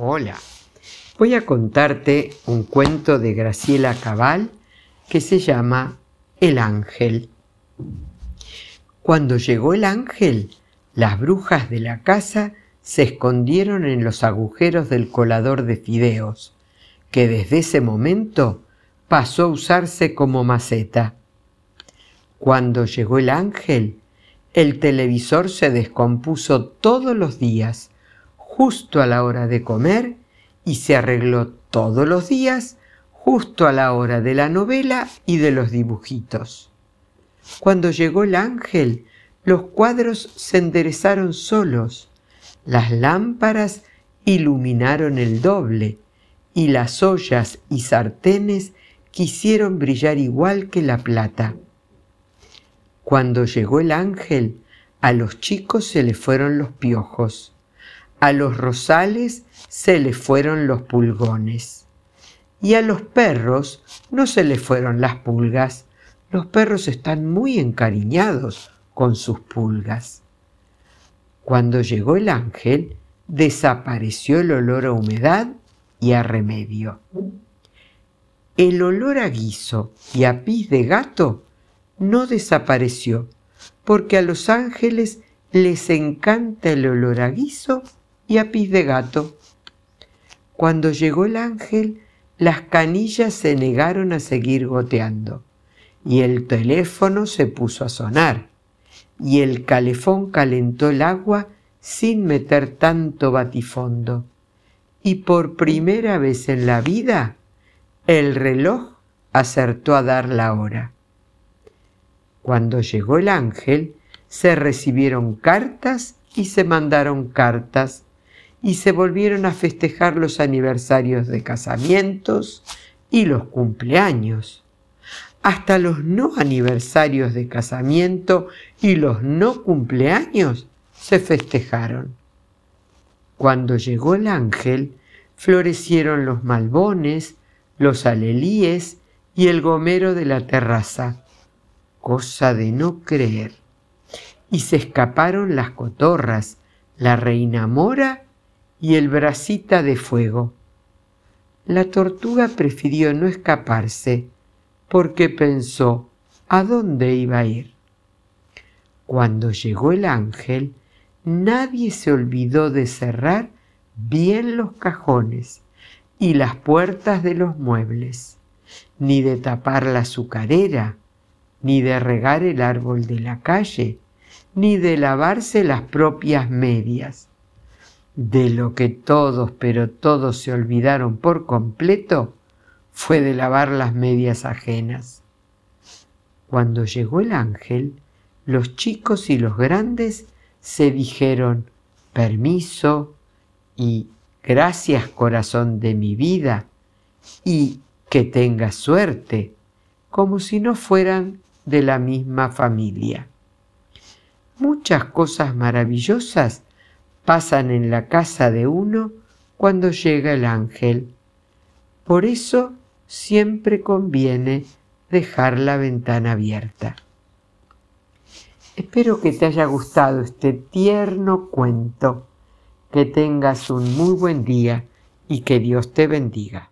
Hola, voy a contarte un cuento de Graciela Cabal que se llama El ángel. Cuando llegó el ángel, las brujas de la casa se escondieron en los agujeros del colador de fideos, que desde ese momento pasó a usarse como maceta. Cuando llegó el ángel, el televisor se descompuso todos los días, justo a la hora de comer, y se arregló todos los días, justo a la hora de la novela y de los dibujitos. Cuando llegó el ángel, los cuadros se enderezaron solos, las lámparas iluminaron el doble, y las ollas y sartenes quisieron brillar igual que la plata. Cuando llegó el ángel, a los chicos se les fueron los piojos, a los rosales se les fueron los pulgones, y a los perros no se les fueron las pulgas. Los perros están muy encariñados con sus pulgas. Cuando llegó el ángel, desapareció el olor a humedad y a remedio. El olor a guiso y a pis de gato no desapareció, porque a los ángeles les encanta el olor a guiso y a pis de gato. Cuando llegó el ángel, las canillas se negaron a seguir goteando, y el teléfono se puso a sonar, y el calefón calentó el agua sin meter tanto batifondo. Y por primera vez en la vida, el reloj acertó a dar la hora. Cuando llegó el ángel, se recibieron cartas y se mandaron cartas y se volvieron a festejar los aniversarios de casamientos y los cumpleaños. Hasta los no aniversarios de casamiento y los no cumpleaños se festejaron. Cuando llegó el ángel, florecieron los malbones, los alelíes y el gomero de la terraza cosa de no creer. Y se escaparon las cotorras, la reina mora y el bracita de fuego. La tortuga prefirió no escaparse porque pensó a dónde iba a ir. Cuando llegó el ángel, nadie se olvidó de cerrar bien los cajones y las puertas de los muebles, ni de tapar la azucarera, ni de regar el árbol de la calle, ni de lavarse las propias medias. De lo que todos, pero todos se olvidaron por completo, fue de lavar las medias ajenas. Cuando llegó el ángel, los chicos y los grandes se dijeron permiso y gracias corazón de mi vida y que tengas suerte, como si no fueran de la misma familia. Muchas cosas maravillosas pasan en la casa de uno cuando llega el ángel. Por eso siempre conviene dejar la ventana abierta. Espero que te haya gustado este tierno cuento, que tengas un muy buen día y que Dios te bendiga.